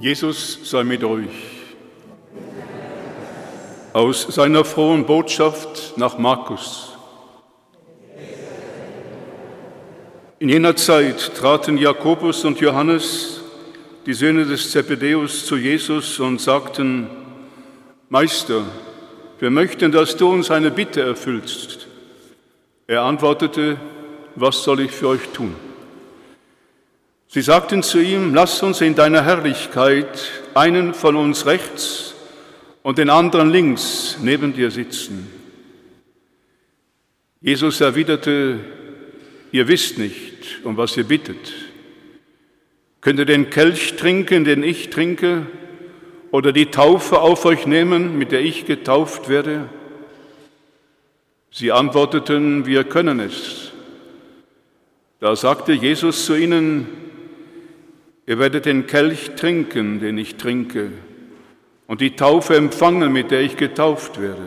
Jesus sei mit euch. Aus seiner frohen Botschaft nach Markus. In jener Zeit traten Jakobus und Johannes, die Söhne des Zebedeus, zu Jesus und sagten, Meister, wir möchten, dass du uns eine Bitte erfüllst. Er antwortete, was soll ich für euch tun? Sie sagten zu ihm, lass uns in deiner Herrlichkeit einen von uns rechts und den anderen links neben dir sitzen. Jesus erwiderte, ihr wisst nicht, um was ihr bittet. Könnt ihr den Kelch trinken, den ich trinke, oder die Taufe auf euch nehmen, mit der ich getauft werde? Sie antworteten, wir können es. Da sagte Jesus zu ihnen, Ihr werdet den Kelch trinken, den ich trinke, und die Taufe empfangen, mit der ich getauft werde.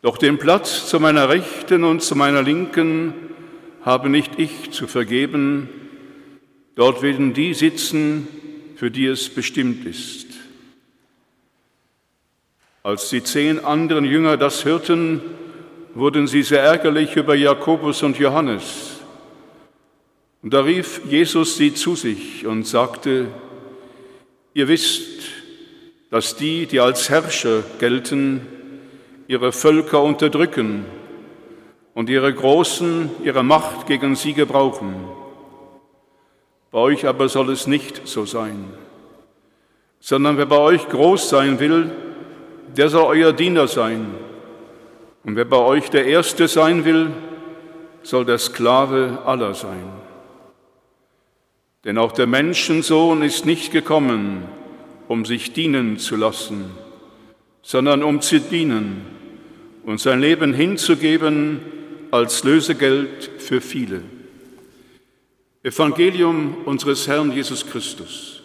Doch den Platz zu meiner Rechten und zu meiner Linken habe nicht ich zu vergeben, dort werden die sitzen, für die es bestimmt ist. Als die zehn anderen Jünger das hörten, wurden sie sehr ärgerlich über Jakobus und Johannes. Und da rief Jesus sie zu sich und sagte, ihr wisst, dass die, die als Herrscher gelten, ihre Völker unterdrücken und ihre Großen ihre Macht gegen sie gebrauchen. Bei euch aber soll es nicht so sein, sondern wer bei euch groß sein will, der soll euer Diener sein. Und wer bei euch der Erste sein will, soll der Sklave aller sein. Denn auch der Menschensohn ist nicht gekommen, um sich dienen zu lassen, sondern um zu dienen und sein Leben hinzugeben als Lösegeld für viele. Evangelium unseres Herrn Jesus Christus.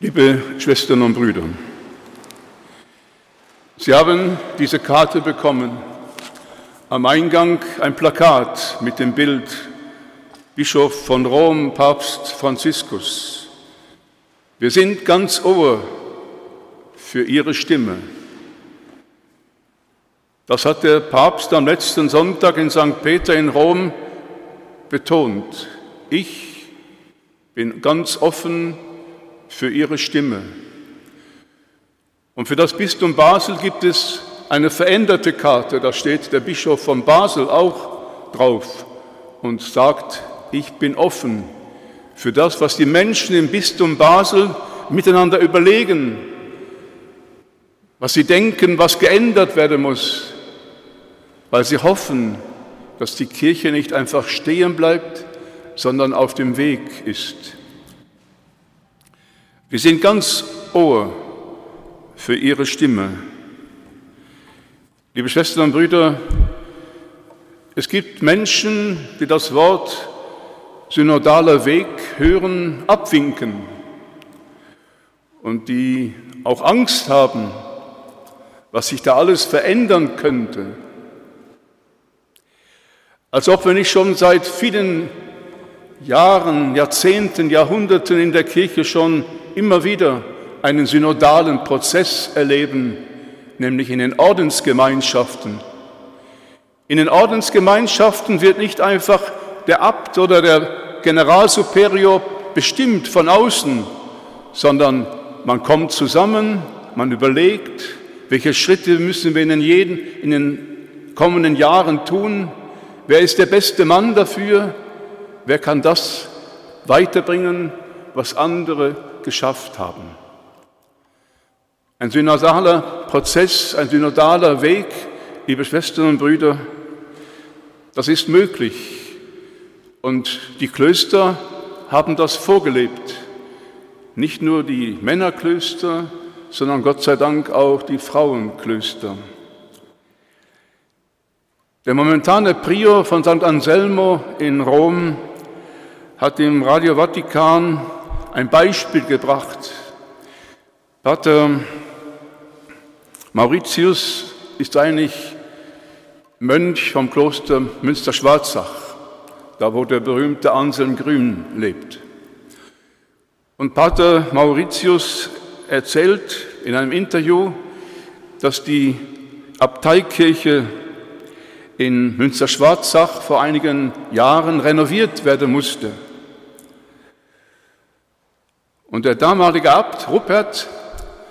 Liebe Schwestern und Brüder, Sie haben diese Karte bekommen. Am Eingang ein Plakat mit dem Bild Bischof von Rom, Papst Franziskus. Wir sind ganz ohr für Ihre Stimme. Das hat der Papst am letzten Sonntag in St. Peter in Rom betont. Ich bin ganz offen für Ihre Stimme. Und für das Bistum Basel gibt es eine veränderte Karte, da steht der Bischof von Basel auch drauf und sagt, ich bin offen für das, was die Menschen im Bistum Basel miteinander überlegen, was sie denken, was geändert werden muss, weil sie hoffen, dass die Kirche nicht einfach stehen bleibt, sondern auf dem Weg ist. Wir sind ganz Ohr für Ihre Stimme. Liebe Schwestern und Brüder, es gibt Menschen, die das Wort synodaler Weg hören, abwinken und die auch Angst haben, was sich da alles verändern könnte. Als ob wir nicht schon seit vielen Jahren, Jahrzehnten, Jahrhunderten in der Kirche schon immer wieder einen synodalen Prozess erleben, nämlich in den Ordensgemeinschaften. In den Ordensgemeinschaften wird nicht einfach der Abt oder der Generalsuperior bestimmt von außen, sondern man kommt zusammen, man überlegt, welche Schritte müssen wir in den, jeden, in den kommenden Jahren tun, wer ist der beste Mann dafür, wer kann das weiterbringen, was andere geschafft haben. Ein synodaler Prozess, ein synodaler Weg, liebe Schwestern und Brüder, das ist möglich. Und die Klöster haben das vorgelebt. Nicht nur die Männerklöster, sondern Gott sei Dank auch die Frauenklöster. Der momentane Prior von St. Anselmo in Rom hat im Radio Vatikan ein Beispiel gebracht. Pater Mauritius ist eigentlich Mönch vom Kloster Münster-Schwarzach, da wo der berühmte Anselm Grün lebt. Und Pater Mauritius erzählt in einem Interview, dass die Abteikirche in Münster-Schwarzach vor einigen Jahren renoviert werden musste. Und der damalige Abt Ruppert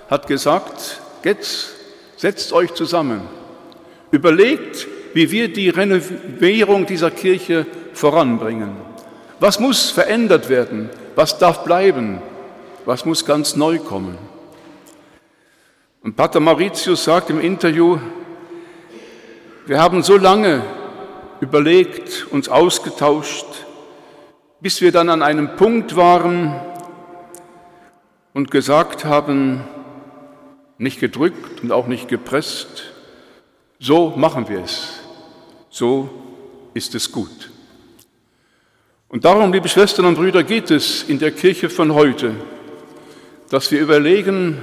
hat gesagt, jetzt setzt euch zusammen, überlegt, wie wir die Renovierung dieser Kirche voranbringen. Was muss verändert werden? Was darf bleiben? Was muss ganz neu kommen? Und Pater Mauritius sagt im Interview, wir haben so lange überlegt, uns ausgetauscht, bis wir dann an einem Punkt waren und gesagt haben, nicht gedrückt und auch nicht gepresst, so machen wir es, so ist es gut. Und darum, liebe Schwestern und Brüder, geht es in der Kirche von heute, dass wir überlegen,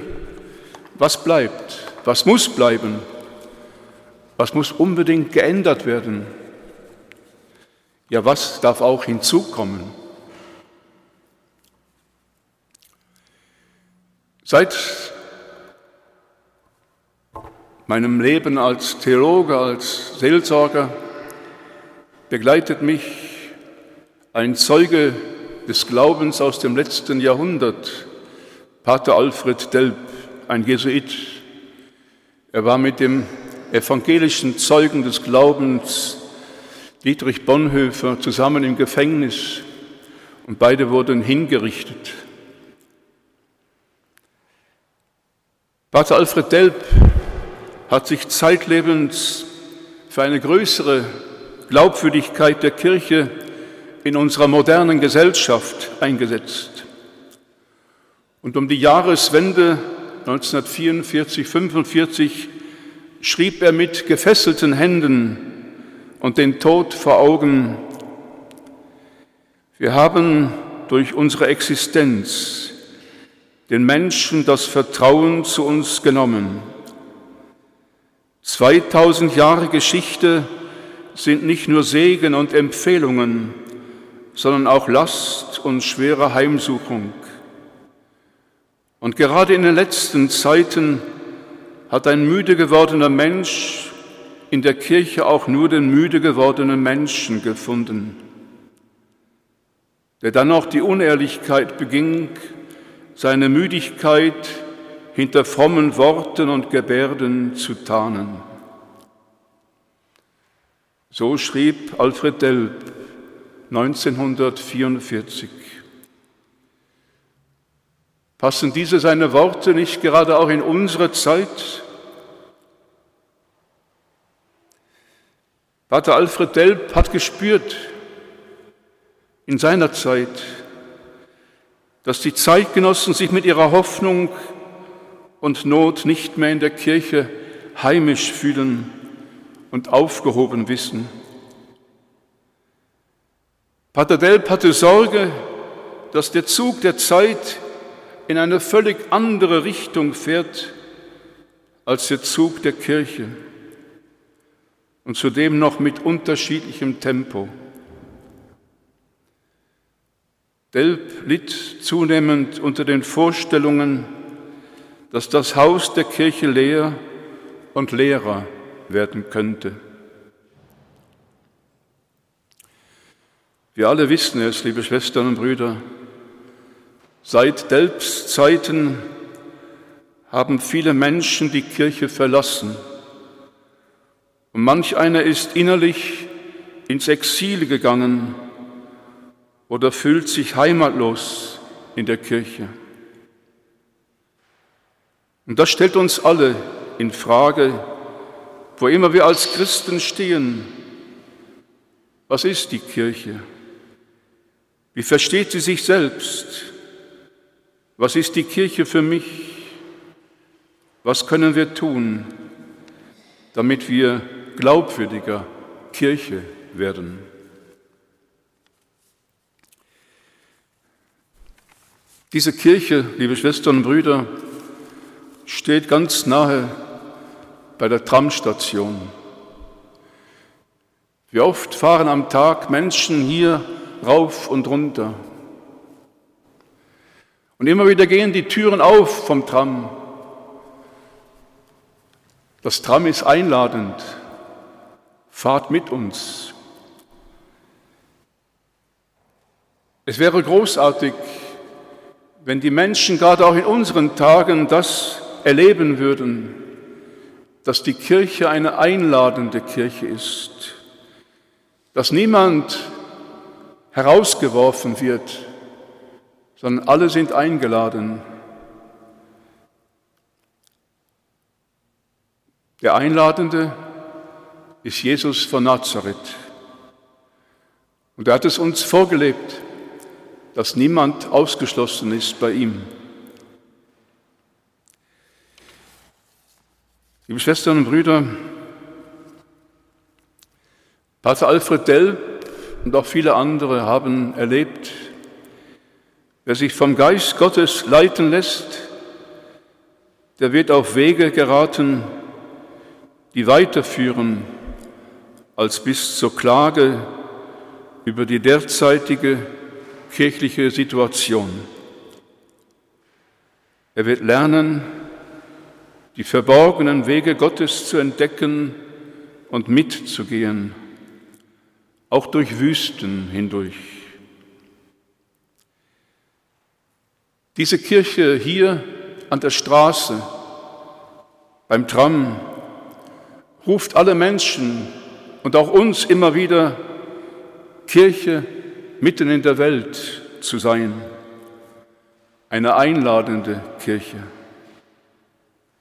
was bleibt, was muss bleiben, was muss unbedingt geändert werden, ja, was darf auch hinzukommen. Seit meinem Leben als Theologe, als Seelsorger begleitet mich ein Zeuge des Glaubens aus dem letzten Jahrhundert, Pater Alfred Delp, ein Jesuit. Er war mit dem evangelischen Zeugen des Glaubens Dietrich Bonhoeffer zusammen im Gefängnis und beide wurden hingerichtet. Pater Alfred Delp hat sich zeitlebens für eine größere Glaubwürdigkeit der Kirche in unserer modernen Gesellschaft eingesetzt. Und um die Jahreswende 1944, 45 schrieb er mit gefesselten Händen und den Tod vor Augen, wir haben durch unsere Existenz den Menschen das Vertrauen zu uns genommen. 2000 Jahre Geschichte sind nicht nur Segen und Empfehlungen, sondern auch Last und schwere Heimsuchung. Und gerade in den letzten Zeiten hat ein müde gewordener Mensch in der Kirche auch nur den müde gewordenen Menschen gefunden, der dann auch die Unehrlichkeit beging, seine Müdigkeit hinter frommen Worten und Gebärden zu tarnen. So schrieb Alfred Delp 1944. Passen diese seine Worte nicht gerade auch in unsere Zeit? Pater Alfred Delp hat gespürt in seiner Zeit, dass die Zeitgenossen sich mit ihrer Hoffnung und Not nicht mehr in der Kirche heimisch fühlen und aufgehoben wissen. Pater Delp hatte Sorge, dass der Zug der Zeit in eine völlig andere Richtung fährt als der Zug der Kirche und zudem noch mit unterschiedlichem Tempo. Delp litt zunehmend unter den Vorstellungen, dass das Haus der Kirche leer und leerer werden könnte. Wir alle wissen es, liebe Schwestern und Brüder, seit Delps Zeiten haben viele Menschen die Kirche verlassen. Und manch einer ist innerlich ins Exil gegangen oder fühlt sich heimatlos in der Kirche. Und das stellt uns alle in Frage, wo immer wir als Christen stehen. Was ist die Kirche? Wie versteht sie sich selbst? Was ist die Kirche für mich? Was können wir tun, damit wir glaubwürdiger Kirche werden? Diese Kirche, liebe Schwestern und Brüder, steht ganz nahe bei der Tramstation. Wie oft fahren am Tag Menschen hier rauf und runter. Und immer wieder gehen die Türen auf vom Tram. Das Tram ist einladend. Fahrt mit uns. Es wäre großartig, wenn die Menschen gerade auch in unseren Tagen das erleben würden, dass die Kirche eine einladende Kirche ist, dass niemand herausgeworfen wird, sondern alle sind eingeladen. Der Einladende ist Jesus von Nazareth. Und er hat es uns vorgelebt, dass niemand ausgeschlossen ist bei ihm. Liebe Schwestern und Brüder, Pater Alfred Delp und auch viele andere haben erlebt, wer sich vom Geist Gottes leiten lässt, der wird auf Wege geraten, die weiterführen als bis zur Klage über die derzeitige kirchliche Situation. Er wird lernen, die verborgenen Wege Gottes zu entdecken und mitzugehen, auch durch Wüsten hindurch. Diese Kirche hier an der Straße, beim Tram, ruft alle Menschen und auch uns immer wieder, Kirche mitten in der Welt zu sein, eine einladende Kirche.